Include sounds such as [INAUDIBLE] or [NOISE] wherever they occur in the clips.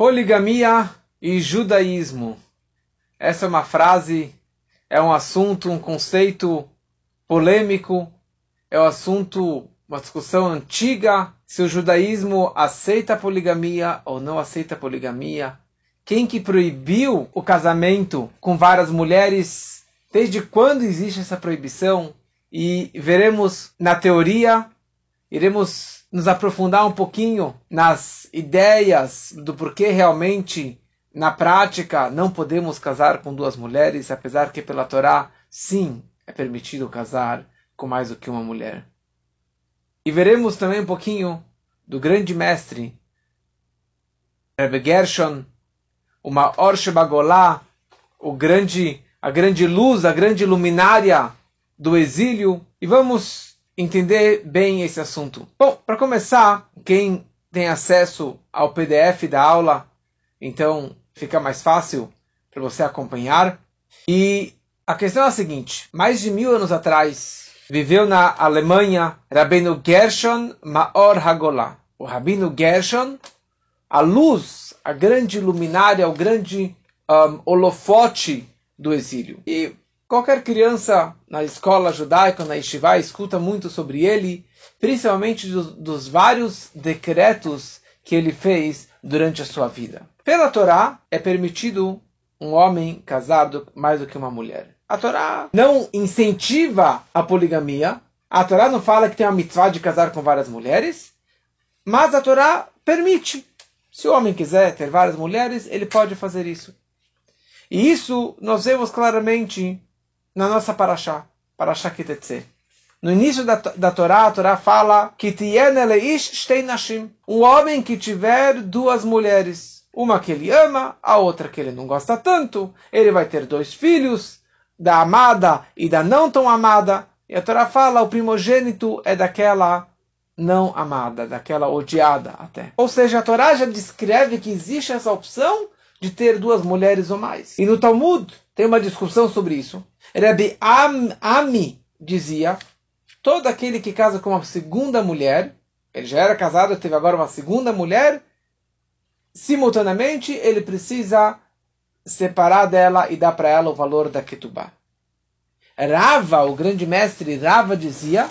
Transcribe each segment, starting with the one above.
Poligamia e judaísmo. Essa é uma frase, é um assunto, um conceito polêmico, é um assunto, uma discussão antiga, se o judaísmo aceita a poligamia ou não aceita a poligamia. Quem que proibiu o casamento com várias mulheres? Desde quando existe essa proibição? E veremos na teoria, iremos nos aprofundar um pouquinho nas ideias do porquê realmente, na prática, não podemos casar com duas mulheres, apesar que pela Torá, sim, é permitido casar com mais do que uma mulher. E veremos também um pouquinho do grande mestre, Rebbe Gershon, o Maor Shebagolá, o grande, a grande luz, a grande luminária do exílio, e vamos entender bem esse assunto. Bom, para começar, quem tem acesso ao PDF da aula, então fica mais fácil para você acompanhar. E a questão é a seguinte: mais de mil anos atrás, viveu na Alemanha Rabino Gershon Maor Hagolá. O Rabino Gershon, a luz, a grande luminária, o grande um, holofote do exílio. E Qualquer criança na escola judaica, na Yeshiva, escuta muito sobre ele, principalmente dos, dos vários decretos que ele fez durante a sua vida. Pela Torá, é permitido um homem casar mais do que uma mulher. A Torá não incentiva a poligamia. A Torá não fala que tem a mitzvah de casar com várias mulheres. Mas a Torá permite. Se o homem quiser ter várias mulheres, ele pode fazer isso. E isso nós vemos claramente na nossa Parashá, Parashá Kitetse. No início da, da Torá, a Torá fala que um homem que tiver duas mulheres, uma que ele ama, a outra que ele não gosta tanto, ele vai ter dois filhos, da amada e da não tão amada. E a Torá fala, o primogênito é daquela não amada, daquela odiada até. Ou seja, a Torá já descreve que existe essa opção de ter duas mulheres ou mais. E no Talmud tem uma discussão sobre isso. Rabbi Am, Ami dizia: todo aquele que casa com uma segunda mulher, ele já era casado, teve agora uma segunda mulher, simultaneamente ele precisa separar dela e dar para ela o valor da ketubá. Rava, o grande mestre Rava, dizia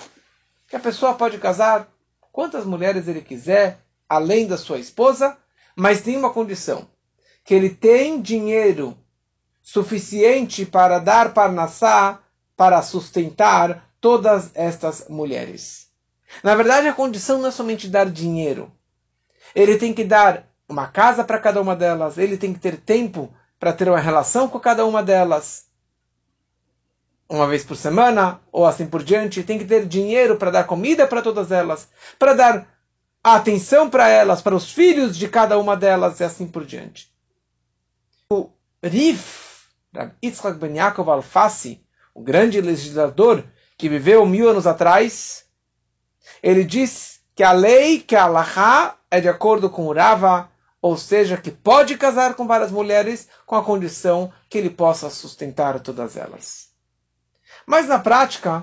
que a pessoa pode casar quantas mulheres ele quiser, além da sua esposa, mas tem uma condição: que ele tem dinheiro suficiente para dar parnassá, para sustentar todas estas mulheres. Na verdade, a condição não é somente dar dinheiro. Ele tem que dar uma casa para cada uma delas, ele tem que ter tempo para ter uma relação com cada uma delas. Uma vez por semana, ou assim por diante, tem que ter dinheiro para dar comida para todas elas, para dar atenção para elas, para os filhos de cada uma delas, e assim por diante. O Rif, Rav Yitzhak Ben Yaakov Alfassi, o grande legislador que viveu mil anos atrás, ele diz que a lei, que a Allahá, é de acordo com o Rava, ou seja, que pode casar com várias mulheres com a condição que ele possa sustentar todas elas. Mas na prática,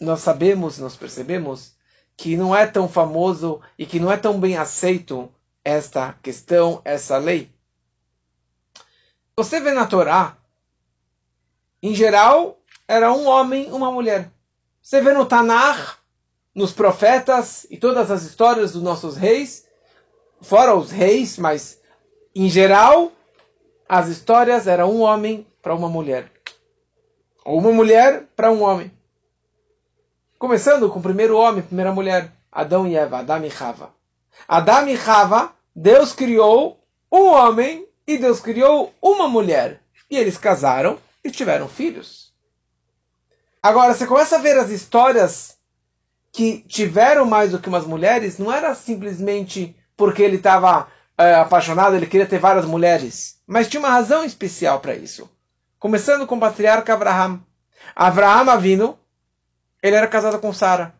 nós sabemos, nós percebemos que não é tão famoso e que não é tão bem aceito esta questão, essa lei. Você vê na Torá em geral, era um homem, uma mulher. Você vê no Tanar, nos profetas e todas as histórias dos nossos reis, fora os reis, mas em geral, as histórias eram um homem para uma mulher. Ou uma mulher para um homem. Começando com o primeiro homem, primeira mulher, Adão e Eva, Adão e Rava. Adão e Rava, Deus criou um homem e Deus criou uma mulher. E eles casaram e tiveram filhos. Agora, você começa a ver as histórias que tiveram mais do que umas mulheres, não era simplesmente porque ele estava é, apaixonado, ele queria ter várias mulheres, mas tinha uma razão especial para isso. Começando com o patriarca Abraham. Abraham Avino, ele era casado com Sara.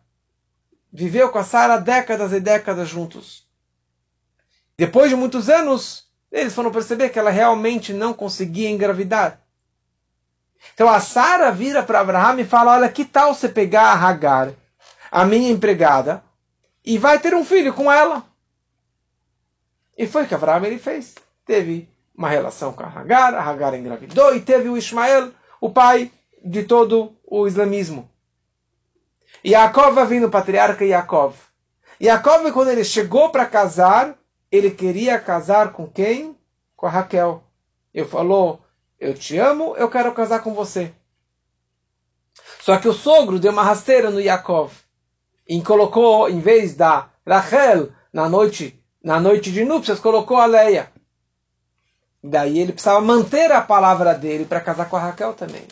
Viveu com a Sara décadas e décadas juntos. Depois de muitos anos, eles foram perceber que ela realmente não conseguia engravidar. Então a Sara vira para Abraão e fala: Olha, que tal você pegar a Hagar, a minha empregada, e vai ter um filho com ela? E foi o que Abraão ele fez. Teve uma relação com a Hagar, a Hagar engravidou e teve o Ismael, o pai de todo o islamismo. Yaakov vai vindo, o patriarca Yaakov. Yaakov, quando ele chegou para casar, ele queria casar com quem? Com a Raquel. Ele falou, eu te amo, eu quero casar com você. Só que o sogro deu uma rasteira no Yaakov. E colocou, em vez da Rachel, na noite, na noite de núpcias, colocou a Leia. Daí ele precisava manter a palavra dele para casar com a Raquel também.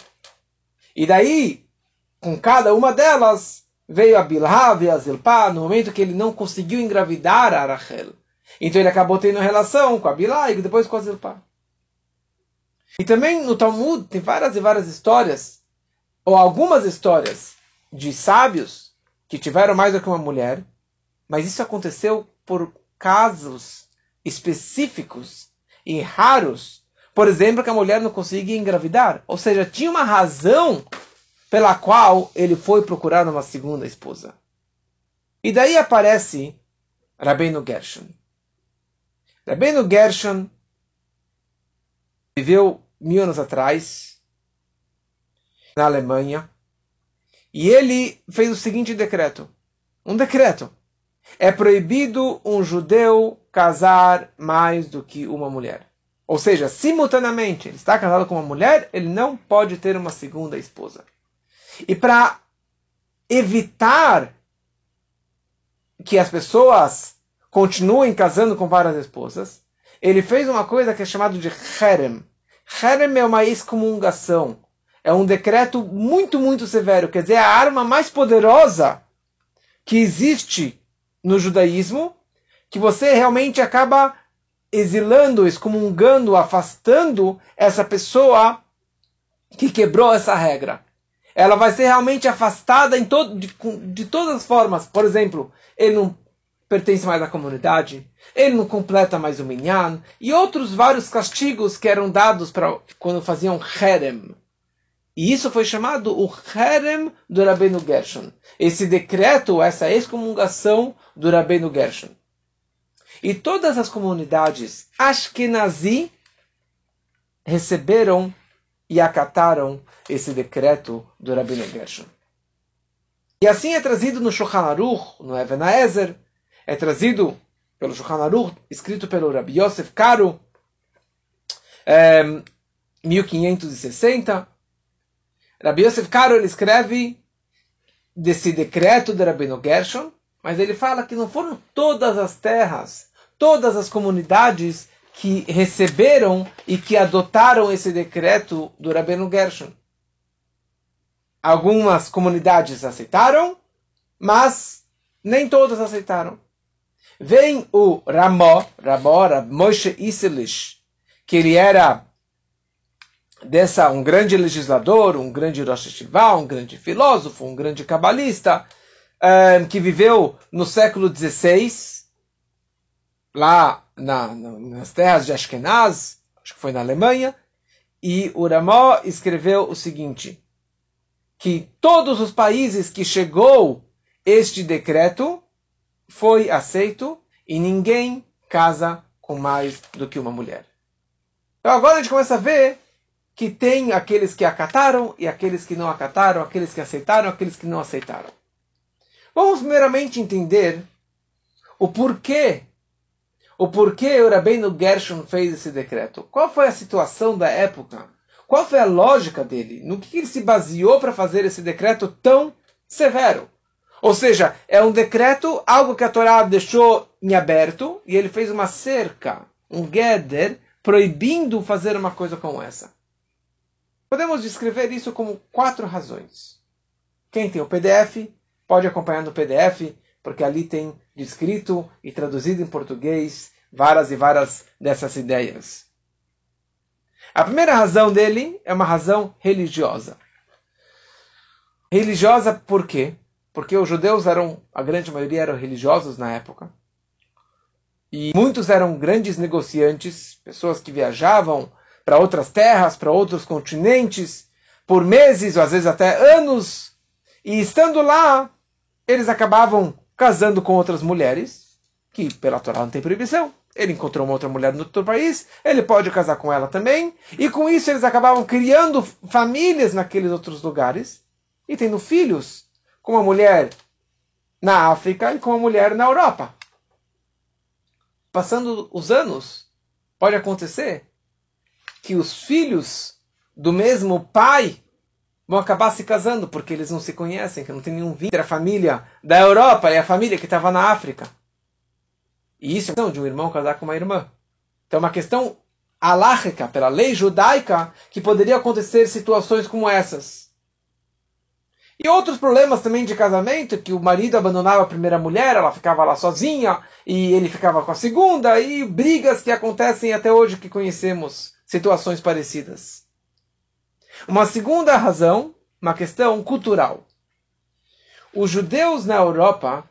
E daí, com cada uma delas, veio a Bilha e a Zilpá, no momento que ele não conseguiu engravidar a Rachel. Então ele acabou tendo relação com a Bilha e depois com a Zilpá. E também no Talmud tem várias e várias histórias, ou algumas histórias, de sábios que tiveram mais do que uma mulher, mas isso aconteceu por casos específicos e raros. Por exemplo, que a mulher não conseguia engravidar. Ou seja, tinha uma razão pela qual ele foi procurar uma segunda esposa. E daí aparece Rabbeinu Gershon. Rabbeinu Gershon viveu mil anos atrás na Alemanha e ele fez o seguinte decreto: um decreto. É proibido um judeu casar mais do que uma mulher. Ou seja, simultaneamente, ele está casado com uma mulher, ele não pode ter uma segunda esposa. E para evitar que as pessoas continuem casando com várias esposas, ele fez uma coisa que é chamado de herem. Herem é uma excomungação. É um decreto muito, muito severo. Quer dizer, é a arma mais poderosa que existe no judaísmo, que você realmente acaba exilando, excomungando, afastando essa pessoa que quebrou essa regra ela vai ser realmente afastada em todo, de, de todas as formas. Por exemplo, ele não pertence mais à comunidade, ele não completa mais o minyan, e outros vários castigos que eram dados para quando faziam herem. E isso foi chamado o herem do Rabbeinu Gershon. Esse decreto, essa excomungação do Rabbeinu Gershon. E todas as comunidades Ashkenazi receberam e acataram esse decreto do Rabino Gershon. E assim é trazido no Shulchan Aruch, no Even Ezer, é trazido pelo Shulchan Aruch, escrito pelo Rabbi Yosef Karo, é, 1560. Rabbi Yosef Karo ele escreve desse decreto do Rabino Gershon, mas ele fala que não foram todas as terras, todas as comunidades que receberam e que adotaram esse decreto do Rabino Gershon. Algumas comunidades aceitaram, mas nem todas aceitaram. Vem o Ramó, Ramó, Moshe Iselish, que ele era dessa um grande legislador, um grande Rosh Hashivá, um grande filósofo, um grande cabalista, um, que viveu no século XVI, lá na, na, nas terras de Ashkenaz, acho que foi na Alemanha, e o Ramó escreveu o seguinte, que todos os países que chegou este decreto foi aceito e ninguém casa com mais do que uma mulher. Então agora a gente começa a ver que tem aqueles que acataram e aqueles que não acataram, aqueles que aceitaram, aqueles que não aceitaram. Vamos meramente entender o porquê o porquê o Gershon fez esse decreto. Qual foi a situação da época? Qual foi a lógica dele? No que ele se baseou para fazer esse decreto tão severo? Ou seja, é um decreto, algo que a Torá deixou em aberto, e ele fez uma cerca, um geder, proibindo fazer uma coisa como essa. Podemos descrever isso como quatro razões. Quem tem o PDF, pode acompanhar no PDF, porque ali tem descrito e traduzido em português várias e várias dessas ideias. A primeira razão dele é uma razão religiosa. Religiosa por quê? Porque os judeus eram, a grande maioria eram religiosos na época. E muitos eram grandes negociantes, pessoas que viajavam para outras terras, para outros continentes, por meses ou às vezes até anos. E estando lá, eles acabavam casando com outras mulheres, que pela Torá não tem proibição, ele encontrou uma outra mulher no outro país, ele pode casar com ela também, e com isso eles acabavam criando famílias naqueles outros lugares e tendo filhos com uma mulher na África e com uma mulher na Europa. Passando os anos, pode acontecer que os filhos do mesmo pai vão acabar se casando porque eles não se conhecem, que não tem nenhum vínculo entre a família da Europa e a família que estava na África. E isso é questão de um irmão casar com uma irmã. Então é uma questão alárrica, pela lei judaica, que poderia acontecer situações como essas. E outros problemas também de casamento, que o marido abandonava a primeira mulher, ela ficava lá sozinha, e ele ficava com a segunda, e brigas que acontecem até hoje que conhecemos, situações parecidas. Uma segunda razão, uma questão cultural. Os judeus na Europa,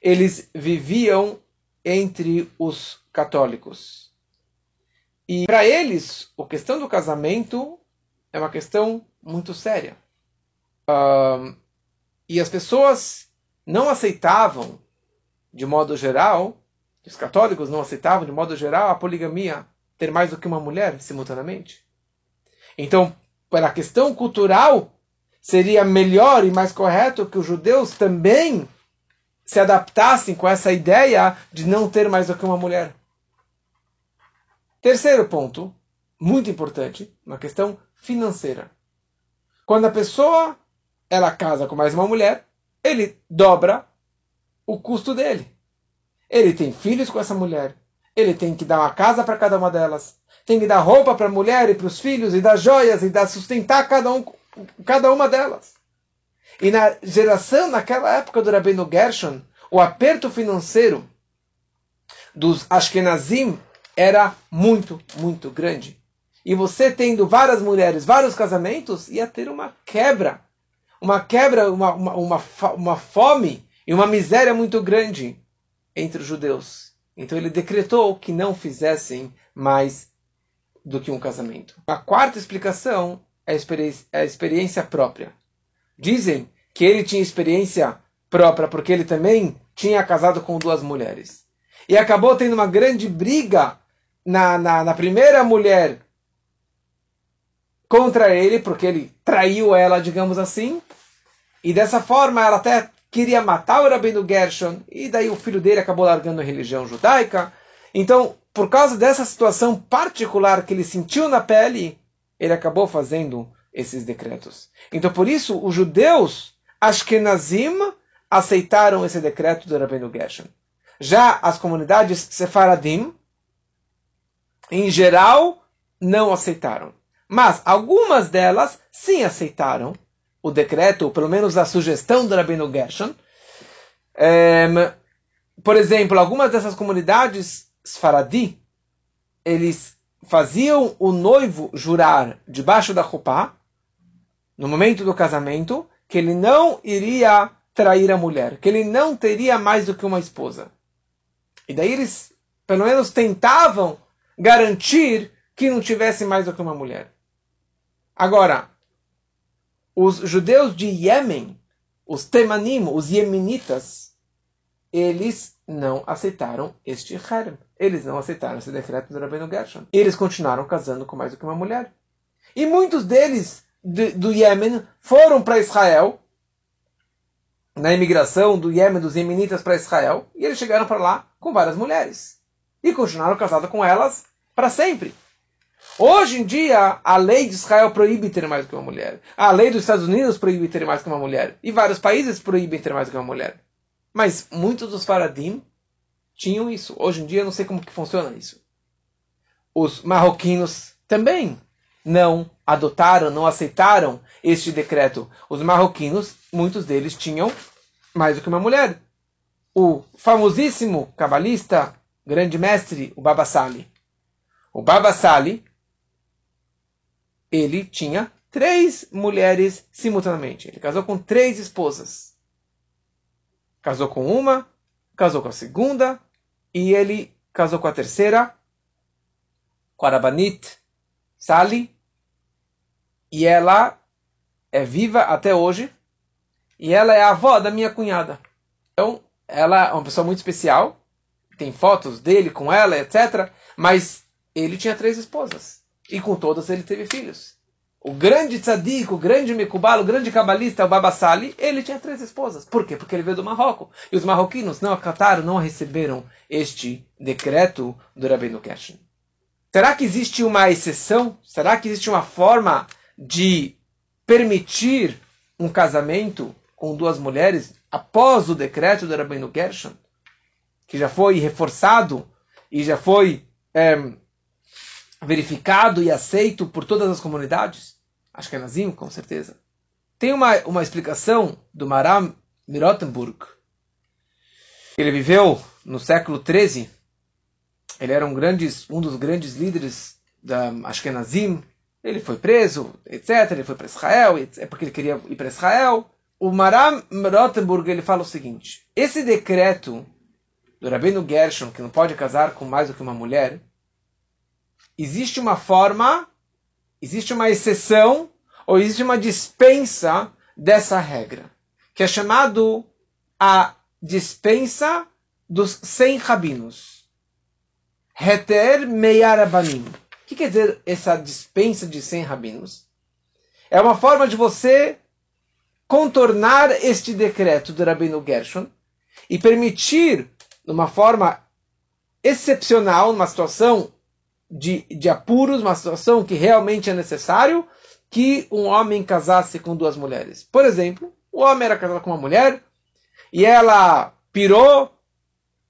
eles viviam entre os católicos. E para eles, a questão do casamento é uma questão muito séria. E as pessoas não aceitavam, de modo geral, os católicos não aceitavam, de modo geral, a poligamia, ter mais do que uma mulher simultaneamente. Então, para a questão cultural, seria melhor e mais correto que os judeus também se adaptassem com essa ideia de não ter mais do que uma mulher. Terceiro ponto, muito importante, uma questão financeira. Quando a pessoa ela casa com mais uma mulher, ele dobra o custo dele. Ele tem filhos com essa mulher, ele tem que dar uma casa para cada uma delas, tem que dar roupa para a mulher e para os filhos, e dar joias, e dar sustentar cada, um, cada uma delas. E na geração, naquela época do Rabino Gershon, o aperto financeiro dos Ashkenazim era muito, muito grande. E você tendo várias mulheres, vários casamentos, ia ter uma quebra. Uma quebra, uma, uma, uma, uma fome e uma miséria muito grande entre os judeus. Então ele decretou que não fizessem mais do que um casamento. A quarta explicação é a experiência, é a experiência própria. Dizem que ele tinha experiência própria porque ele também tinha casado com duas mulheres. E acabou tendo uma grande briga na, na, na primeira mulher contra ele, porque ele traiu ela, digamos assim. E dessa forma ela até queria matar o Rabino Gershon, e daí o filho dele acabou largando a religião judaica. Então, por causa dessa situação particular que ele sentiu na pele, ele acabou fazendo esses decretos. Então, por isso, os judeus Ashkenazim aceitaram esse decreto do Rabino Gershon. Já as comunidades Sefaradim, em geral, não aceitaram. Mas algumas delas sim aceitaram o decreto, ou pelo menos a sugestão do Rabino Gershon. Um, por exemplo, algumas dessas comunidades Sfaradi, eles faziam o noivo jurar debaixo da roupa, no momento do casamento, que ele não iria trair a mulher, que ele não teria mais do que uma esposa. E daí eles, pelo menos, tentavam garantir que não tivesse mais do que uma mulher. Agora, os judeus de Iêmen, os Temanim, os Yemenitas, eles não aceitaram este harem. Eles não aceitaram esse decreto do Rabino Gershon. Eles continuaram casando com mais do que uma mulher. E muitos deles de, do Iêmen foram para Israel, na imigração do Iêmen, dos Yemenitas para Israel, e eles chegaram para lá com várias mulheres. E continuaram casados com elas para sempre. Hoje em dia, a lei de Israel proíbe ter mais que uma mulher. A lei dos Estados Unidos proíbe ter mais que uma mulher. E vários países proíbem ter mais que uma mulher. Mas muitos dos faradim tinham isso. Hoje em dia, não sei como que funciona isso. Os marroquinos também não adotaram, não aceitaram este decreto. Os marroquinos, muitos deles tinham mais do que uma mulher. O famosíssimo cabalista, grande mestre, o Baba Sali. O Baba Sali, ele tinha três mulheres simultaneamente. Ele casou com três esposas. Casou com uma, casou com a segunda, e ele casou com a terceira, com a Rabanit Sali, e ela é viva até hoje, e ela é a avó da minha cunhada. Então, ela é uma pessoa muito especial, tem fotos dele com ela, etc. Mas ele tinha três esposas. E com todas ele teve filhos. O grande tzadik, o grande mekubal, o grande cabalista, o Babassali, ele tinha três esposas. Por quê? Porque ele veio do Marrocos. E os marroquinos não acataram, não receberam este decreto do Rabbeinu Keshen. Será que existe uma exceção? Será que existe uma forma de permitir um casamento com duas mulheres após o decreto do Rabbeinu Gershon, que já foi reforçado e já foi é, verificado e aceito por todas as comunidades? Acho que é Nazim, com certeza. Tem uma, uma explicação do Maram Mirotenburg. Ele viveu no século XIII. Ele era um, grandes, um dos grandes líderes da Ashkenazim. Ele foi preso, etc. Ele foi para Israel, é porque ele queria ir para Israel. O Maram Mirotenburg ele fala o seguinte: esse decreto do Rabino Gershon, que não pode casar com mais do que uma mulher, existe uma forma, existe uma exceção, ou existe uma dispensa dessa regra, que é chamado a dispensa dos 100 rabinos. Heter Meyarabanim. O que quer dizer essa dispensa de 100 rabinos? É uma forma de você contornar este decreto do Rabino Gershon e permitir, de uma forma excepcional, numa situação de, de apuros, uma situação que realmente é necessário que um homem casasse com duas mulheres. Por exemplo, o homem era casado com uma mulher e ela pirou,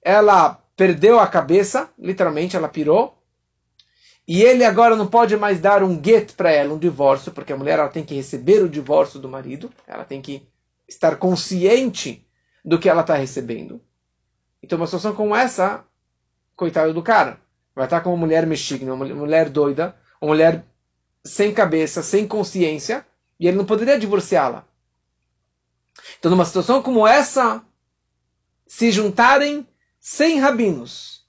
ela perdeu a cabeça, literalmente ela pirou, e ele agora não pode mais dar um get para ela, um divórcio, porque a mulher ela tem que receber o divórcio do marido, ela tem que estar consciente do que ela está recebendo. Então, uma situação como essa, coitado do cara vai estar com uma mulher mexigna, uma mulher doida, uma mulher sem cabeça, sem consciência, e ele não poderia divorciá-la. Então, numa situação como essa, se juntarem 100 rabinos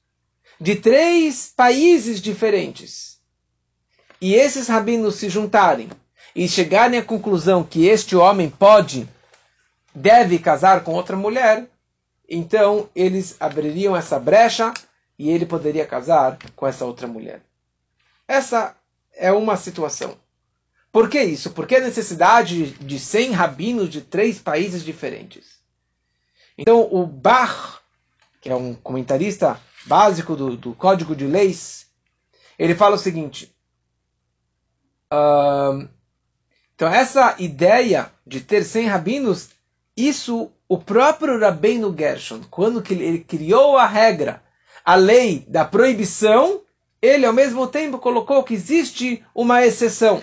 de três países diferentes, e esses rabinos se juntarem e chegarem à conclusão que este homem pode, deve casar com outra mulher, então eles abririam essa brecha e ele poderia casar com essa outra mulher. Essa é uma situação. Por que isso? Porque a necessidade de 100 rabinos de três países diferentes. Então, o Bach, que é um comentarista básico do, do Código de Leis, ele fala o seguinte. Uh, então, essa ideia de ter 100 rabinos, isso o próprio Rabbeinu Gershon, quando ele criou a regra a lei da proibição, ele ao mesmo tempo colocou que existe uma exceção.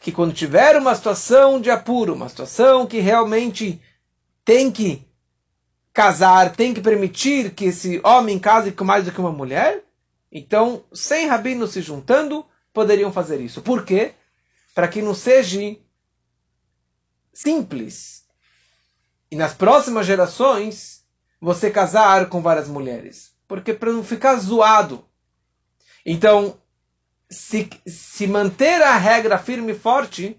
Que quando tiver uma situação de apuro, uma situação que realmente tem que casar, tem que permitir que esse homem case com mais do que uma mulher, então, sem rabinos se juntando, poderiam fazer isso. Por quê? Para que não seja simples. E nas próximas gerações, você casar com várias mulheres porque para não ficar zoado. Então, se, se manter a regra firme e forte,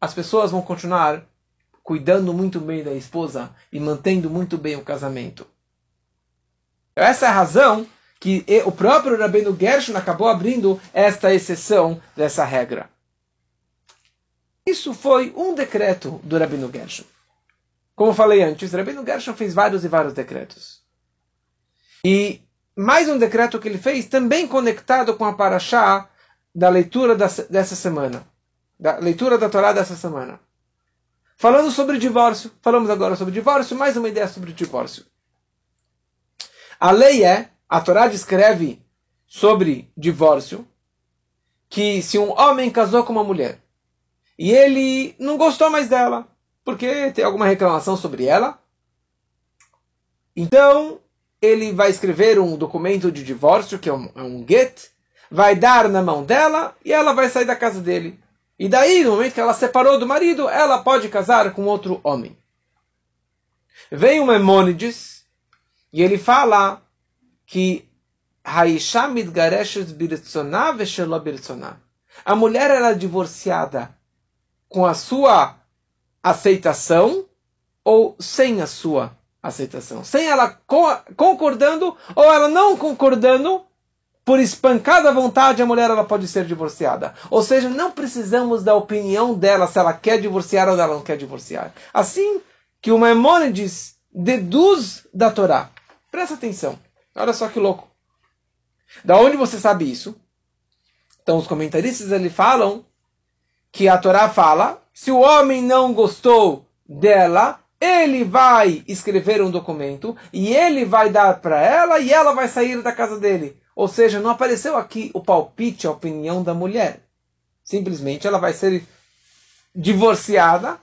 as pessoas vão continuar cuidando muito bem da esposa e mantendo muito bem o casamento. Essa é a razão que o próprio Rabino Gershon acabou abrindo esta exceção dessa regra. Isso foi um decreto do Rabino Gershon. Como falei antes, Rabino Gershon fez vários e vários decretos. E mais um decreto que ele fez, também conectado com a paraxá da leitura dessa semana. Da leitura da Torá dessa semana. Falando sobre divórcio, falamos agora sobre divórcio, mais uma ideia sobre divórcio. A lei é, a Torá descreve sobre divórcio, que se um homem casou com uma mulher e ele não gostou mais dela, porque tem alguma reclamação sobre ela, então ele vai escrever um documento de divórcio, que é um, é um get, vai dar na mão dela e ela vai sair da casa dele. E daí, no momento que ela separou do marido, ela pode casar com outro homem. Vem o Memônides e ele fala que a mulher era divorciada com a sua aceitação ou sem a sua aceitação. Sem ela concordando ou ela não concordando, por espancada vontade, a mulher ela pode ser divorciada. Ou seja, não precisamos da opinião dela se ela quer divorciar ou ela não quer divorciar. Assim que o Maimônides deduz da Torá. Presta atenção. Olha só que louco. Da onde você sabe isso? Então os comentaristas ele falam que a Torá fala, se o homem não gostou dela, ele vai escrever um documento e ele vai dar para ela e ela vai sair da casa dele. Ou seja, não apareceu aqui o palpite, a opinião da mulher. Simplesmente ela vai ser divorciada,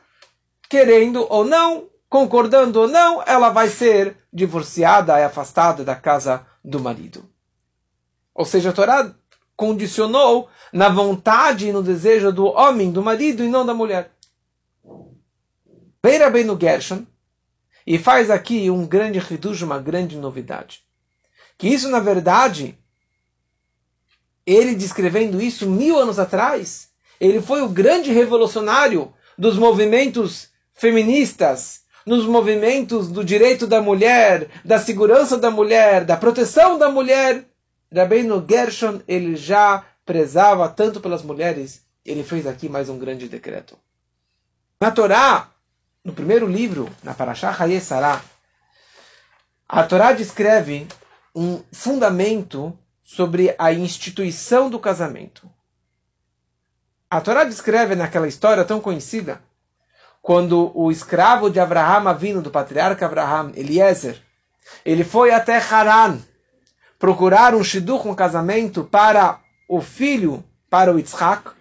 querendo ou não, concordando ou não, ela vai ser divorciada e afastada da casa do marido. Ou seja, a Torá condicionou na vontade e no desejo do homem, do marido e não da mulher. Beira bem no Gershon e faz aqui um grande redujo, uma grande novidade. Que isso, na verdade, ele descrevendo isso mil anos atrás, ele foi o grande revolucionário dos movimentos feministas, nos movimentos do direito da mulher, da segurança da mulher, da proteção da mulher. Rabbeinu Gershon, ele já prezava tanto pelas mulheres, ele fez aqui mais um grande decreto. Na Torá, no primeiro livro, na Parashah Hayesara, a Torá descreve um fundamento sobre a instituição do casamento. A Torá descreve naquela história tão conhecida, quando o escravo de Abraham vindo do patriarca Abraham, Eliezer, ele foi até Haran procurar um shidduch, um casamento para o filho, para o Yitzhak.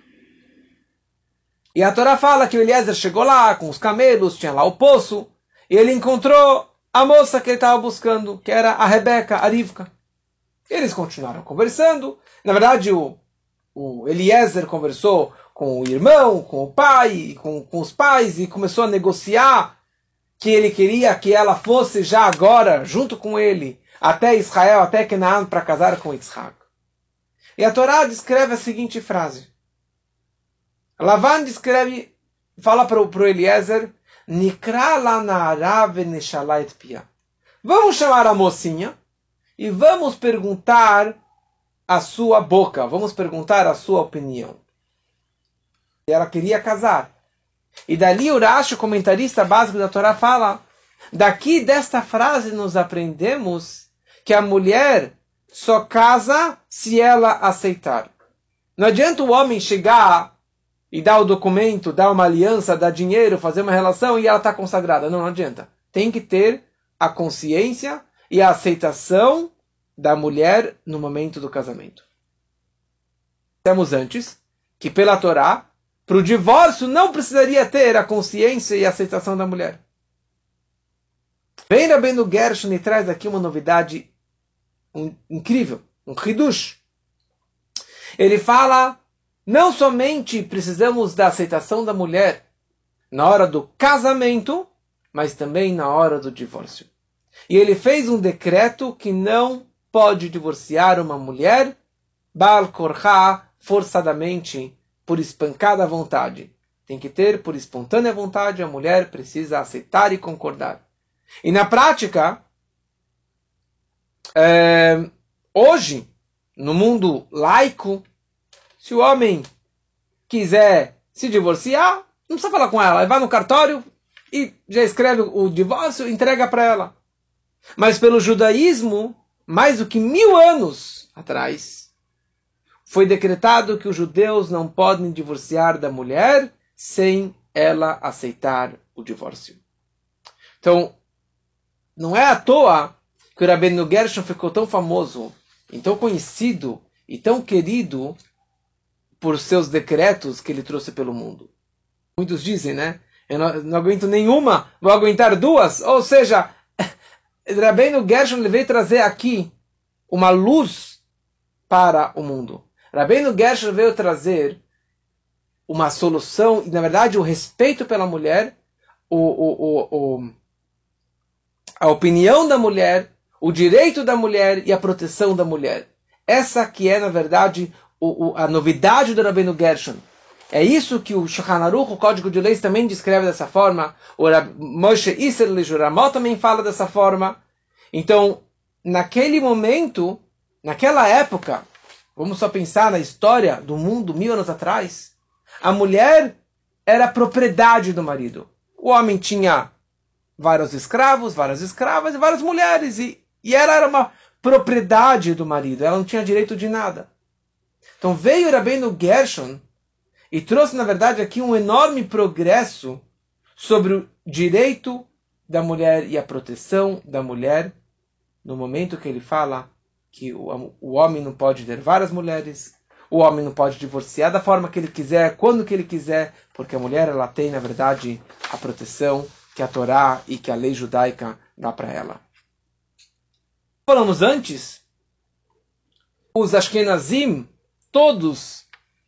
E a Torá fala que o Eliezer chegou lá com os camelos, tinha lá o poço, e ele encontrou a moça que ele estava buscando, que era a Rebeca, a Rivka. Eles continuaram conversando. Na verdade, o, o Eliezer conversou com o irmão, com o pai, com, com os pais e começou a negociar que ele queria que ela fosse já agora, junto com ele, até Israel, até Canaã, para casar com Isaac. E a Torá descreve a seguinte frase. Lavan descreve, fala para o Eliezer, Nikra la pia. Vamos chamar a mocinha e vamos perguntar a sua boca, vamos perguntar a sua opinião. E ela queria casar. E dali o Rashi, o comentarista básico da Torá, fala: daqui desta frase nos aprendemos que a mulher só casa se ela aceitar. Não adianta o homem chegar e dar o documento, dar uma aliança, dar dinheiro, fazer uma relação e ela está consagrada. Não, não adianta. Tem que ter a consciência e a aceitação da mulher no momento do casamento. Temos antes que pela Torá, para o divórcio não precisaria ter a consciência e a aceitação da mulher. Vem Rabbeinu Gershon traz aqui uma novidade incrível, um hidush. Ele fala, não somente precisamos da aceitação da mulher na hora do casamento, mas também na hora do divórcio. E ele fez um decreto que não pode divorciar uma mulher, Baal Korha, forçadamente, por espancada vontade. Tem que ter por espontânea vontade, a mulher precisa aceitar e concordar. E na prática, é, hoje, no mundo laico, se o homem quiser se divorciar, não precisa falar com ela, vai no cartório e já escreve o divórcio, entrega para ela. Mas pelo judaísmo, mais do que mil anos atrás, foi decretado que os judeus não podem divorciar da mulher sem ela aceitar o divórcio. Então, não é à toa que o Rabbeinu Gershon ficou tão famoso, e tão conhecido e tão querido por seus decretos que ele trouxe pelo mundo. Muitos dizem, né? Eu não, não aguento nenhuma, vou aguentar duas. Ou seja, [LAUGHS] Rabbeinu Gershon veio trazer aqui uma luz para o mundo. Rabbeinu Gershon veio trazer uma solução, e na verdade o respeito pela mulher, o, o, o, a opinião da mulher, o direito da mulher e a proteção da mulher. Essa que é, na verdade, a novidade do Rabbeinu Gershon. É isso que o Shulchan Aruch, o Código de Leis, também descreve dessa forma. O Moshe Isser Lejuramot também fala dessa forma. Então, naquele momento, naquela época, vamos só pensar na história do mundo mil anos atrás, a mulher era propriedade do marido. O homem tinha vários escravos, várias escravas e várias mulheres. E, e ela era uma propriedade do marido. Ela não tinha direito de nada. Então veio Rabbeinu Gershon e trouxe, na verdade, aqui um enorme progresso sobre o direito da mulher e a proteção da mulher no momento que ele fala que o, o homem não pode ter várias mulheres, o homem não pode divorciar da forma que ele quiser, quando que ele quiser, porque a mulher ela tem, na verdade, a proteção que a Torá e que a lei judaica dá para ela. Falamos antes, os Ashkenazim, todos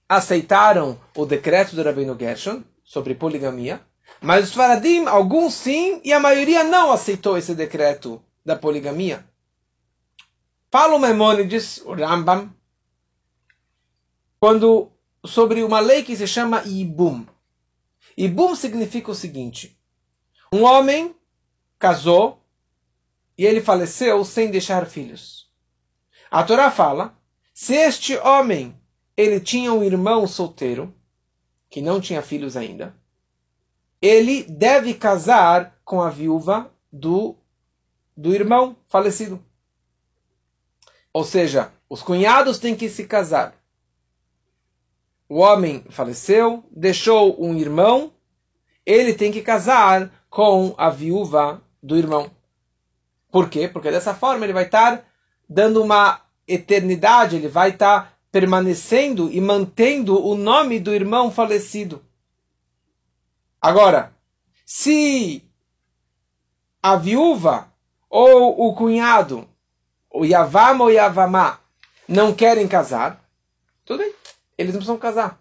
aceitaram o decreto do Rabbeinu Gershon sobre poligamia, mas os Faradim, alguns sim, e a maioria não aceitou esse decreto da poligamia. Fala o Maimonides, o Rambam, quando, sobre uma lei que se chama Ibum. Ibum significa o seguinte: um homem casou e ele faleceu sem deixar filhos. A Torá fala: se este homem ele tinha um irmão solteiro que não tinha filhos ainda, ele deve casar com a viúva do, do irmão falecido. Ou seja, os cunhados têm que se casar. O homem faleceu, deixou um irmão, ele tem que casar com a viúva do irmão. Por quê? Porque dessa forma ele vai estar dando uma eternidade, ele vai estar permanecendo e mantendo o nome do irmão falecido. Agora, se a viúva ou o cunhado, o Yavam ou Yavamá, não querem casar, tudo bem, eles não precisam casar.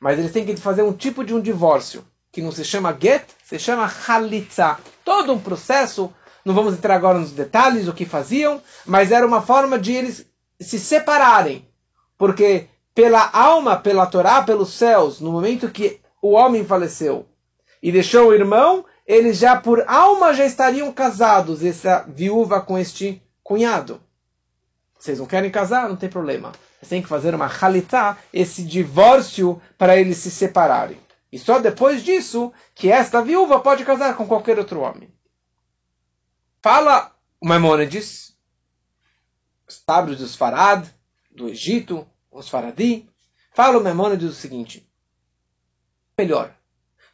Mas eles têm que fazer um tipo de um divórcio que não se chama get, se chama halitza. Todo um processo, não vamos entrar agora nos detalhes, o que faziam, mas era uma forma de eles se separarem. Porque pela alma, pela Torá, pelos céus, no momento que o homem faleceu e deixou o irmão, eles já por alma já estariam casados, essa viúva com este cunhado. Vocês não querem casar? Não tem problema. Vocês têm que fazer uma halitá, esse divórcio, para eles se separarem. E só depois disso que esta viúva pode casar com qualquer outro homem. Fala o Maimonides, os sábios dos Farad, do Egito, os Faradi, fala o Maimonides o seguinte: melhor,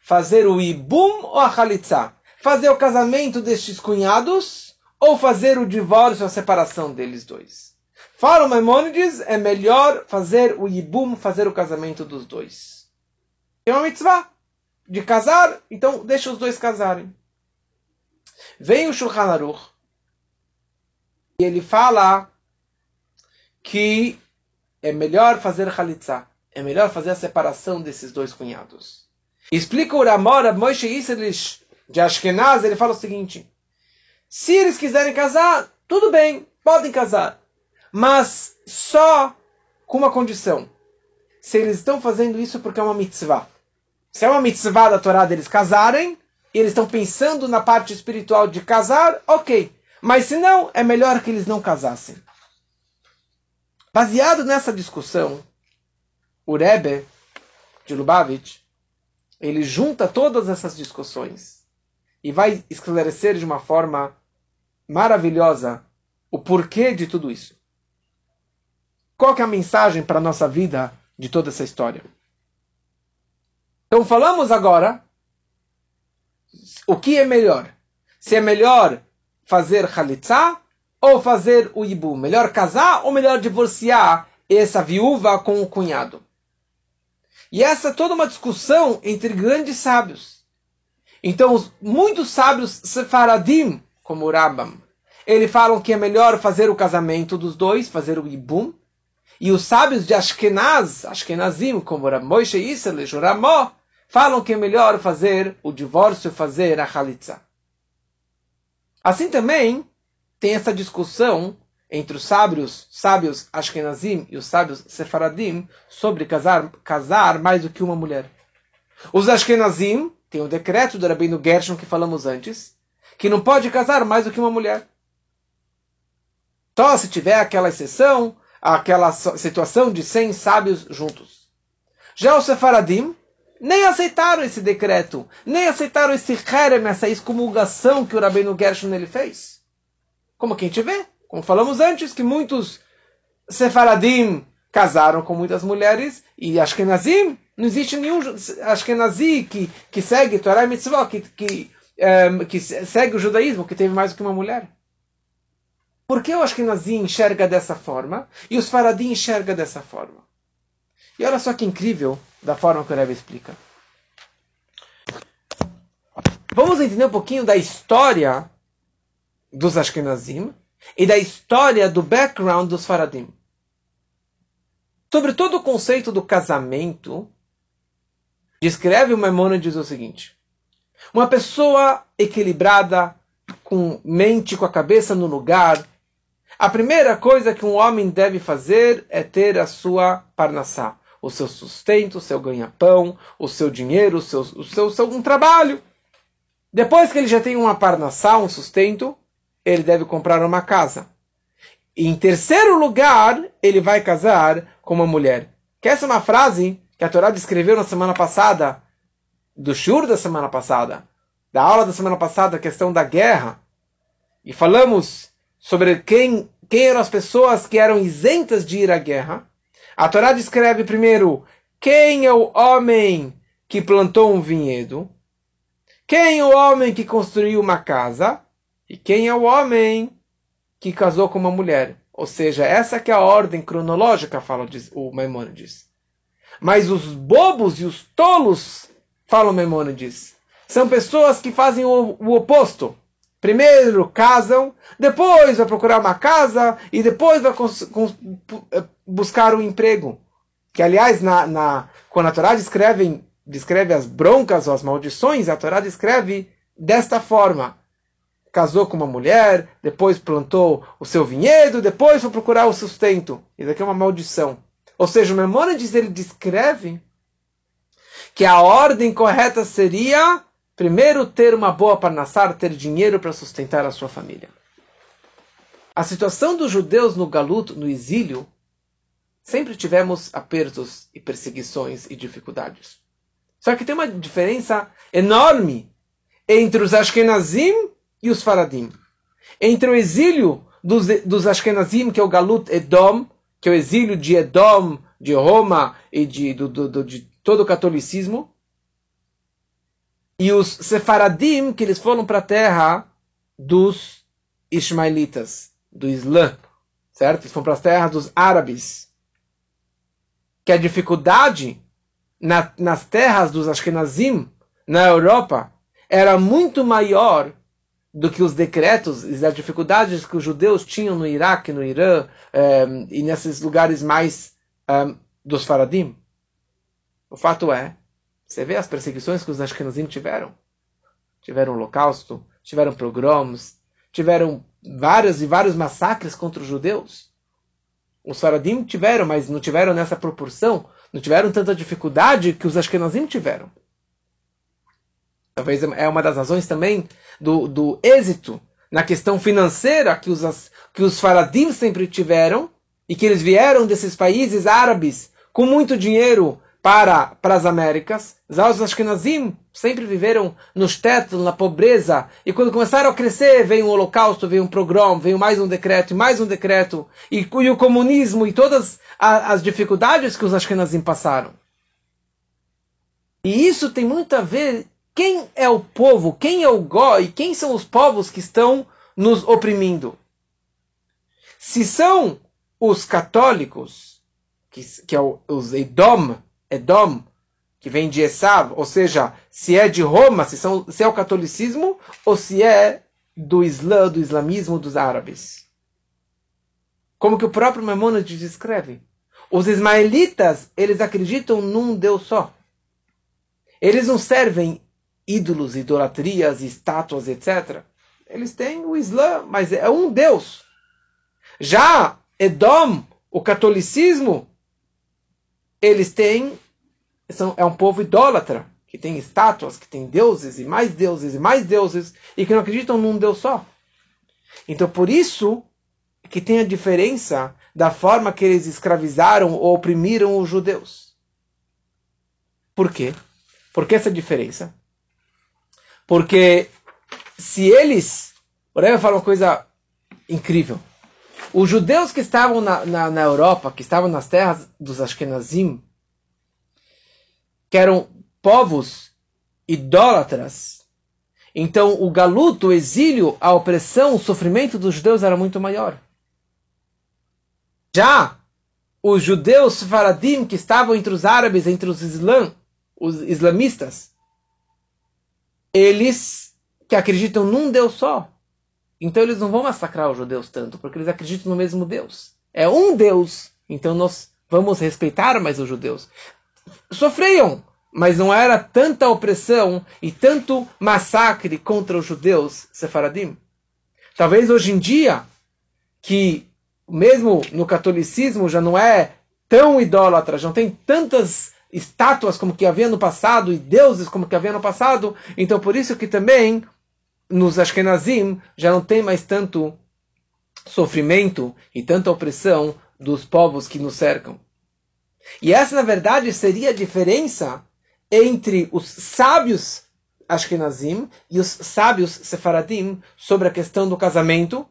fazer o Ibum ou a Khalitsa? Fazer o casamento destes cunhados ou fazer o divórcio, a separação deles dois? Fala o Maimonides, é melhor fazer o Ibum, fazer o casamento dos dois tem uma mitzvah de casar, então deixa os dois casarem. Vem o Shulchan Aruch e ele fala que é melhor fazer halitzah, é melhor fazer a separação desses dois cunhados. Explica o Ramor, Moshe Isserlich, de Ashkenaz, ele fala o seguinte, se eles quiserem casar, tudo bem, podem casar, mas só com uma condição se eles estão fazendo isso porque é uma mitzvah. Se é uma mitzvah da Torá deles casarem, e eles estão pensando na parte espiritual de casar, ok. Mas se não, é melhor que eles não casassem. Baseado nessa discussão, o Rebbe de Lubavitch, ele junta todas essas discussões e vai esclarecer de uma forma maravilhosa o porquê de tudo isso. Qual é a mensagem para a nossa vida de toda essa história. Então falamos agora o que é melhor. Se é melhor fazer halitzá ou fazer o ibu. Melhor casar ou melhor divorciar essa viúva com o cunhado. E essa é toda uma discussão entre grandes sábios. Então, muitos sábios sefaradim, como o Rambam, eles falam que é melhor fazer o casamento dos dois, fazer o ibum, e os sábios de Ashkenaz, Ashkenazim, como Moshe Isserle, Joramó, falam que é melhor fazer o divórcio, fazer a Halitza. Assim também tem essa discussão entre os sábios, sábios Ashkenazim e os sábios Sefaradim sobre casar, casar mais do que uma mulher. Os Ashkenazim têm o decreto do Rabino Gershon que falamos antes, que não pode casar mais do que uma mulher. Só se tiver aquela exceção, aquela situação de 100 sábios juntos. Já os Sefaradim nem aceitaram esse decreto, nem aceitaram esse herem, essa excomulgação que o Rabino Gershon ele fez. Como quem te vê, como falamos antes, que muitos Sefaradim casaram com muitas mulheres e Ashkenazim, não existe nenhum Ashkenazi que, que segue Torah e Mitzvah, que, que, um, ehm, que segue o judaísmo, que teve mais do que uma mulher. Por que o Ashkenazi enxerga dessa forma e os Faradim enxerga dessa forma? E olha só que incrível da forma que o Rebbe explica. Vamos entender um pouquinho da história dos Ashkenazim e da história do background dos Faradim. Sobre todo o conceito do casamento, descreve o Maimonides o seguinte: uma pessoa equilibrada, com mente, com a cabeça no lugar, a primeira coisa que um homem deve fazer é ter a sua parnassá, o seu sustento, o seu ganha-pão, o seu dinheiro, o seu, o seu, seu um trabalho. Depois que ele já tem uma parnassá, um sustento, ele deve comprar uma casa. E em terceiro lugar, ele vai casar com uma mulher. Que essa é uma frase que a Torá descreveu na semana passada, do shur da semana passada, da aula da semana passada, a questão da guerra. E falamos sobre quem, quem eram as pessoas que eram isentas de ir à guerra. A Torá descreve primeiro quem é o homem que plantou um vinhedo, quem é o homem que construiu uma casa e quem é o homem que casou com uma mulher. Ou seja, essa que é a ordem cronológica, fala o Maimonides. Mas os bobos e os tolos, fala o Maimonides, são pessoas que fazem o, o oposto. Primeiro casam, depois vai procurar uma casa e depois vai eh, buscar um emprego. Que, aliás, na, na, quando a Torá descreve, descreve as broncas ou as maldições, a Torá descreve desta forma. Casou com uma mulher, depois plantou o seu vinhedo, depois foi procurar o sustento. Isso aqui é uma maldição. Ou seja, o Memônides ele descreve que a ordem correta seria Primeiro, ter uma boa parnassar, ter dinheiro para sustentar a sua família. A situação dos judeus no galuto, no exílio, sempre tivemos apertos e perseguições e dificuldades. Só que tem uma diferença enorme entre os Ashkenazim e os Faradim. Entre o exílio dos, dos Ashkenazim, que é o Galut Edom, que é o exílio de Edom, de Roma e de, do, do, de todo o catolicismo, e os Sefaradim, que eles foram para a terra dos Ismaelitas, do Islã, certo? Eles foram para as terras dos árabes. Que a dificuldade na, nas terras dos Ashkenazim, na Europa, era muito maior do que os decretos e as dificuldades que os judeus tinham no Iraque, no Irã eh, e nesses lugares mais eh, dos Faradim. O fato é você vê as perseguições que os Ashkenazim tiveram. Tiveram holocausto, tiveram pogroms, tiveram vários e vários massacres contra os judeus. Os Faradim tiveram, mas não tiveram nessa proporção, não tiveram tanta dificuldade que os Ashkenazim tiveram. Talvez é uma das razões também do, do êxito na questão financeira que os, que os Faradim sempre tiveram e que eles vieram desses países árabes com muito dinheiro para, para as Américas. Os Ashkenazim sempre viveram nos tetos, na pobreza, e quando começaram a crescer, veio um holocausto, veio um pogrom, veio mais um decreto, e mais um decreto, e, e o comunismo, e todas as dificuldades que os Ashkenazim passaram. E isso tem muito a ver quem é o povo, quem é o Goi, quem são os povos que estão nos oprimindo. Se são os católicos, que, que é os Edom, Edom, que vem de Esav, ou seja, se é de Roma, se, são, se é o catolicismo, ou se é do Islã, do islamismo dos árabes. Como que o próprio Maimonides descreve. Os ismaelitas, eles acreditam num Deus só. Eles não servem ídolos, idolatrias, estátuas, etc. Eles têm o Islã, mas é um Deus. Já Edom, o catolicismo, eles têm, são, é um povo idólatra, que tem estátuas, que tem deuses e mais deuses e mais deuses, e que não acreditam num Deus só. Então, por isso que tem a diferença da forma que eles escravizaram ou oprimiram os judeus. Por quê? Por que essa diferença? Porque se eles. O Rebbe fala uma coisa incrível. Os judeus que estavam na, na, na, Europa, que estavam nas terras dos Ashkenazim, que eram povos idólatras, então o galuto, o exílio, a opressão, o sofrimento dos judeus era muito maior. Já os judeus faradim que estavam entre os árabes, entre os islã, os islamistas, eles que acreditam num Deus só. Então eles não vão massacrar os judeus tanto, porque eles acreditam no mesmo Deus. É um Deus, então nós vamos respeitar mais os judeus. Sofriam, mas não era tanta opressão e tanto massacre contra os judeus sefaradim. Talvez hoje em dia, que mesmo no catolicismo já não é tão idólatra, já não tem tantas estátuas como que havia no passado e deuses como que havia no passado, então por isso que também nos Ashkenazim já não tem mais tanto sofrimento e tanta opressão dos povos que nos cercam. E essa, na verdade, seria a diferença entre os sábios Ashkenazim e os sábios Sefaradim sobre a questão do casamento,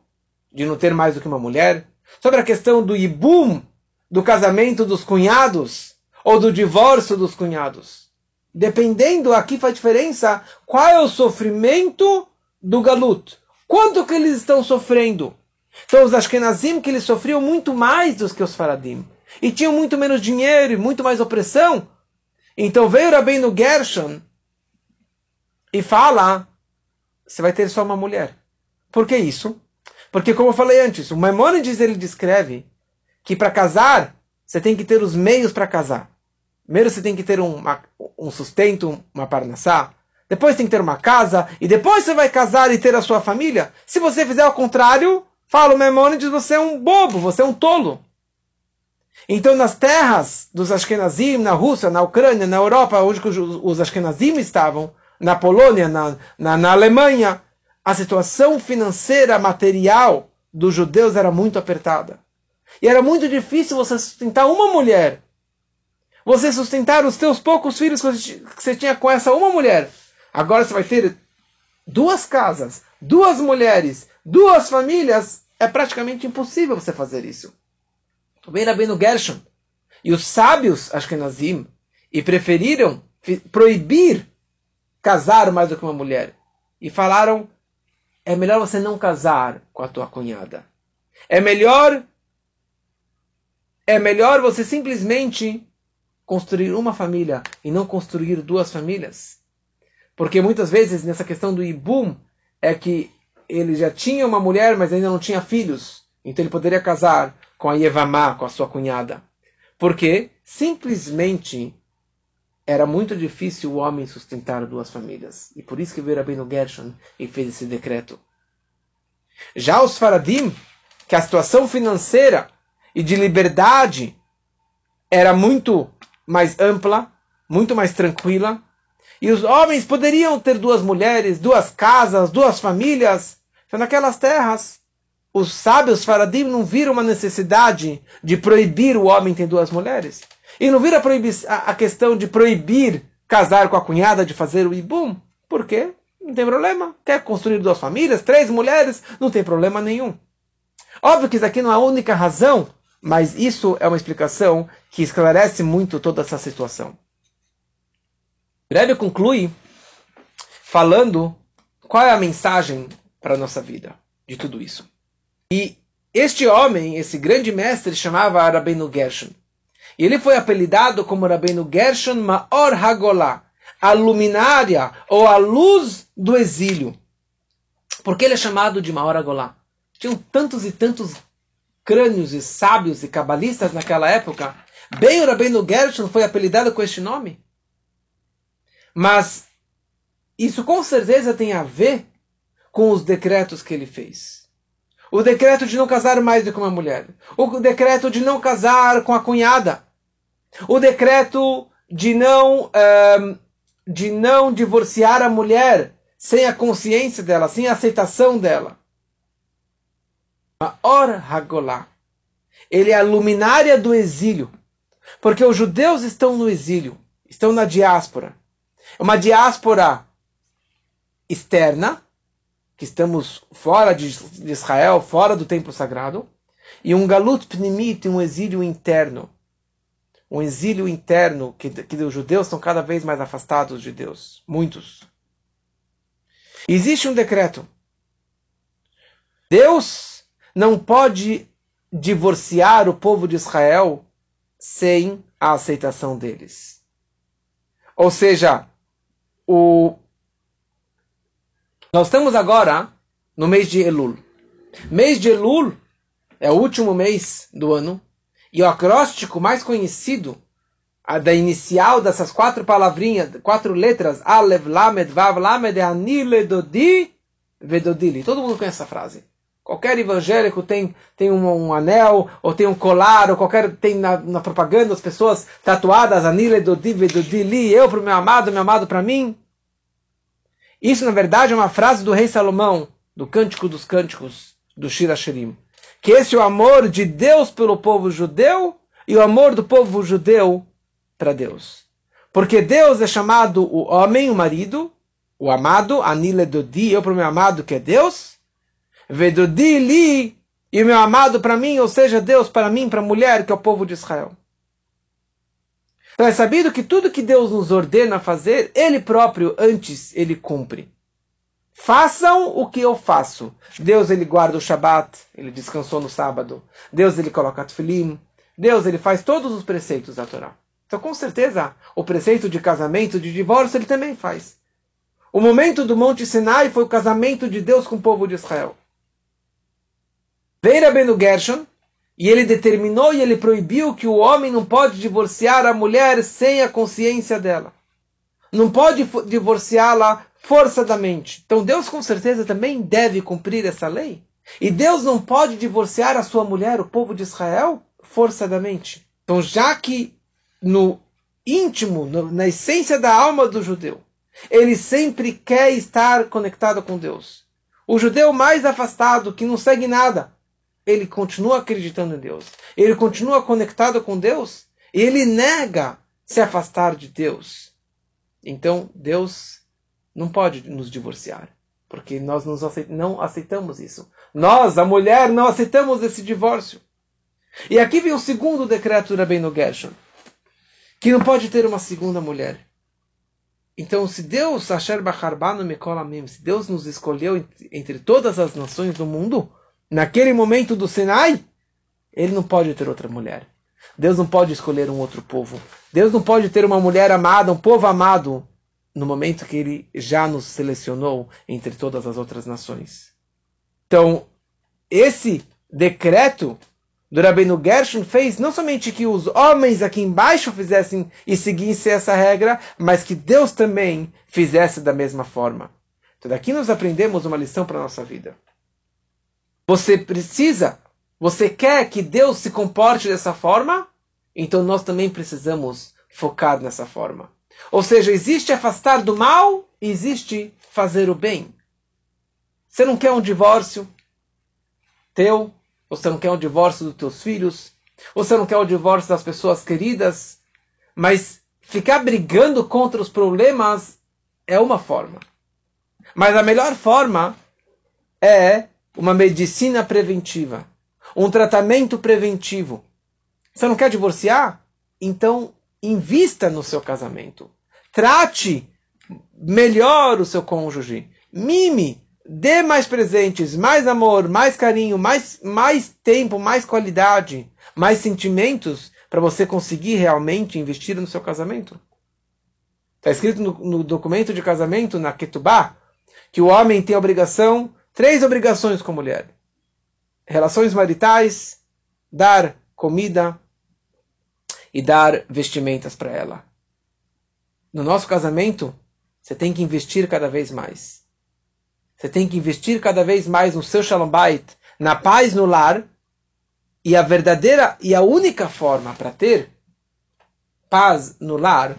de não ter mais do que uma mulher, sobre a questão do ibum, do casamento dos cunhados, ou do divórcio dos cunhados. Dependendo, aqui faz diferença, qual é o sofrimento do galut. Quanto que eles estão sofrendo? Então os Ashkenazim que eles sofriam muito mais do que os Faradim. E tinham muito menos dinheiro e muito mais opressão. Então veio Rabbeinu Gershon e fala, você vai ter só uma mulher. Por que isso? Porque, como eu falei antes, o Maimonides ele descreve que para casar, você tem que ter os meios para casar. Primeiro você tem que ter um, um sustento, uma parnassá. Depois tem que ter uma casa. E depois você vai casar e ter a sua família. Se você fizer o contrário, fala o Maimonides, você é um bobo, você é um tolo. Então, nas terras dos Ashkenazim, na Rússia, na Ucrânia, na Europa, onde os Ashkenazim estavam, na Polônia, na, na, na Alemanha, a situação financeira, material dos judeus era muito apertada. E era muito difícil você sustentar uma mulher. Você sustentar os teus poucos filhos que você tinha com essa uma mulher. Agora você vai ter duas casas, duas mulheres, duas famílias. É praticamente impossível você fazer isso. Vem Rabino Gershon e os sábios Ashkenazim e preferiram proibir casar mais do que uma mulher. E falaram é melhor você não casar com a tua cunhada. É melhor é melhor você simplesmente construir uma família e não construir duas famílias. Porque muitas vezes nessa questão do ibum é que ele já tinha uma mulher, mas ainda não tinha filhos. Então ele poderia casar com a Yevamá, com a sua cunhada. Porque simplesmente era muito difícil o homem sustentar duas famílias. E por isso que veio Rabino Gershon e fez esse decreto. Já os Faradim, que a situação financeira e de liberdade era muito mais ampla, muito mais tranquila, e os homens poderiam ter duas mulheres, duas casas, duas famílias. Então, naquelas terras, os sábios Faradim não viram uma necessidade de proibir o homem ter duas mulheres. E não vira a, a questão de proibir casar com a cunhada, de fazer o ibum. Por quê? Não tem problema. Quer construir duas famílias, três mulheres, não tem problema nenhum. Óbvio que isso aqui não é a única razão, mas isso é uma explicação que esclarece muito toda essa situação. Breve conclui falando qual é a mensagem para a nossa vida de tudo isso. E este homem, esse grande mestre, chamava Rabbeinu Gershon. E ele foi apelidado como Rabbeinu Gershon Maor Hagolá, a luminária ou a luz do exílio. Por que ele é chamado de Maor Hagolá? Tinham tantos e tantos crânios e sábios e cabalistas naquela época. Bem o Rabbeinu Gershon foi apelidado com este nome. Mas isso com certeza tem a ver com os decretos que ele fez. o decreto de não casar mais do que uma mulher, o decreto de não casar com a cunhada, o decreto de não, ehm, de não divorciar a mulher sem a consciência dela, sem a aceitação dela. A Or Hagolá. Ele é a luminária do exílio. Porque os judeus estão no exílio, estão na diáspora. É uma diáspora externa, que estamos fora de Israel, fora do templo sagrado, e um galut pnimit, um exílio interno. Um exílio interno, que, que os judeus estão cada vez mais afastados de Deus. Muitos. Existe um decreto. Deus não pode divorciar o povo de Israel sem a aceitação deles. Ou seja, o... nós estamos agora no mês de Elul. Mês de Elul é o último mês do ano e o acróstico mais conhecido a da inicial dessas quatro palavrinhas, quatro letras, Alev, Lamed, Vav, Lamed, é Anile, Dodi, Vedodili. Todo mundo conhece essa frase. Qualquer evangélico tem, tem um, um, anel, ou tem um colar, ou qualquer. Tem na, na propaganda as pessoas tatuadas, Anile do Dive do Dili, eu para o meu amado, meu amado para mim. Isso, na verdade, é uma frase do rei Salomão, do Cântico dos Cânticos, do Shira Shirim. Que esse é o amor de Deus pelo povo judeu e o amor do povo judeu para Deus. Porque Deus é chamado o homem, o marido, o amado, Anile Dodi, eu para o meu amado, que é Deus Vedodi li, e meu amado para mim, ou seja, Deus para mim, para a mulher, que é o povo de Israel. Então é sabido que tudo que Deus nos ordena fazer, Ele próprio, antes, Ele cumpre. Façam o que eu faço. Deus, Ele guarda o Shabat, Ele descansou no sábado. Deus, Ele coloca tefilim. Deus, Ele faz todos os preceitos da Torá. Então, com certeza, o preceito de casamento, de divórcio, Ele também faz. O momento do Monte Sinai foi o casamento de Deus com o povo de Israel. Veio Rabbeinu Gershon e ele determinou e ele proibiu que o homem não pode divorciar a mulher sem a consciência dela. Não pode divorciá-la forçadamente. Então Deus com certeza também deve cumprir essa lei. E Deus não pode divorciar a sua mulher, o povo de Israel, forçadamente. Então, já que no íntimo, no, na essência da alma do judeu, ele sempre quer estar conectado com Deus. O judeu mais afastado, que não segue nada, ele continua acreditando em Deus, ele continua conectado com Deus, ele nega se afastar de Deus. Então, Deus não pode nos divorciar, porque nós não aceitamos isso. Nós, a mulher, não aceitamos esse divórcio. E aqui vem o segundo decreto do Rabbeinu Gershon, que não pode ter uma segunda mulher. Então, se Deus, Asher Bacharbanu Mekolamim, se Deus nos escolheu entre todas as nações do mundo, naquele momento do Sinai, ele não pode ter outra mulher. Deus não pode escolher um outro povo. Deus não pode ter uma mulher amada, um povo amado, no momento que ele já nos selecionou entre todas as outras nações. Então, esse decreto do Rabino Gershon fez não somente que os homens aqui embaixo fizessem e seguissem essa regra, mas que Deus também fizesse da mesma forma. Então, daqui nós aprendemos uma lição para a nossa vida. Você precisa, você quer que Deus se comporte dessa forma? Então nós também precisamos focar nessa forma. Ou seja, existe afastar do mal e existe fazer o bem. Você não quer um divórcio teu? Você não quer um divórcio dos teus filhos? Você não quer o divórcio das pessoas queridas? Mas ficar brigando contra os problemas é uma forma. Mas a melhor forma é uma medicina preventiva, um tratamento preventivo. Você não quer divorciar? Então, invista no seu casamento. Trate melhor o seu cônjuge. Mime, dê mais presentes, mais amor, mais carinho, mais, mais tempo, mais qualidade, mais sentimentos para você conseguir realmente investir no seu casamento. Está escrito no, no, documento de casamento, na Ketubá, que o homem tem a obrigação Três obrigações com a mulher: relações maritais, dar comida e dar vestimentas para ela. No nosso casamento, você tem que investir cada vez mais. Você tem que investir cada vez mais no seu shalom bait, na paz no lar. E a verdadeira e a única forma para ter paz no lar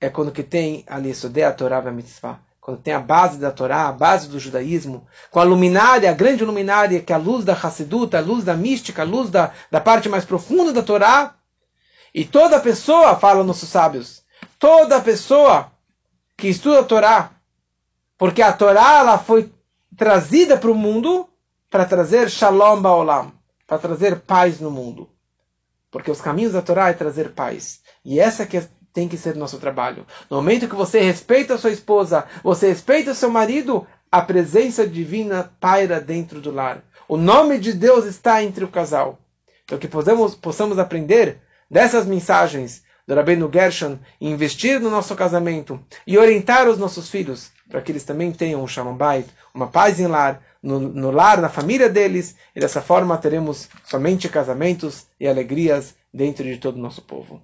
é quando que tem ali a Torá e mitzvah. Quando tem a base da Torá, a base do judaísmo, com a luminária, a grande luminária, que é a luz da Hassidut, a luz da mística, a luz da, da parte mais profunda da Torá. E toda pessoa, falam nossos sábios, toda pessoa que estuda a Torá, porque a Torá ela foi trazida para o mundo para trazer Shalom Baolam, para trazer paz no mundo. Porque os caminhos da Torá é trazer paz. E essa que é tem que ser nosso trabalho. No momento que você respeita a sua esposa, você respeita o seu marido, a presença divina paira dentro do lar. O nome de Deus está entre o casal. Então que possamos, possamos aprender dessas mensagens do Rabbeinu Gershon e investir no nosso casamento e orientar os nossos filhos para que eles também tenham um Shalom Bait, uma paz em lar, no, no lar, na família deles, e dessa forma teremos somente casamentos e alegrias dentro de todo o nosso povo.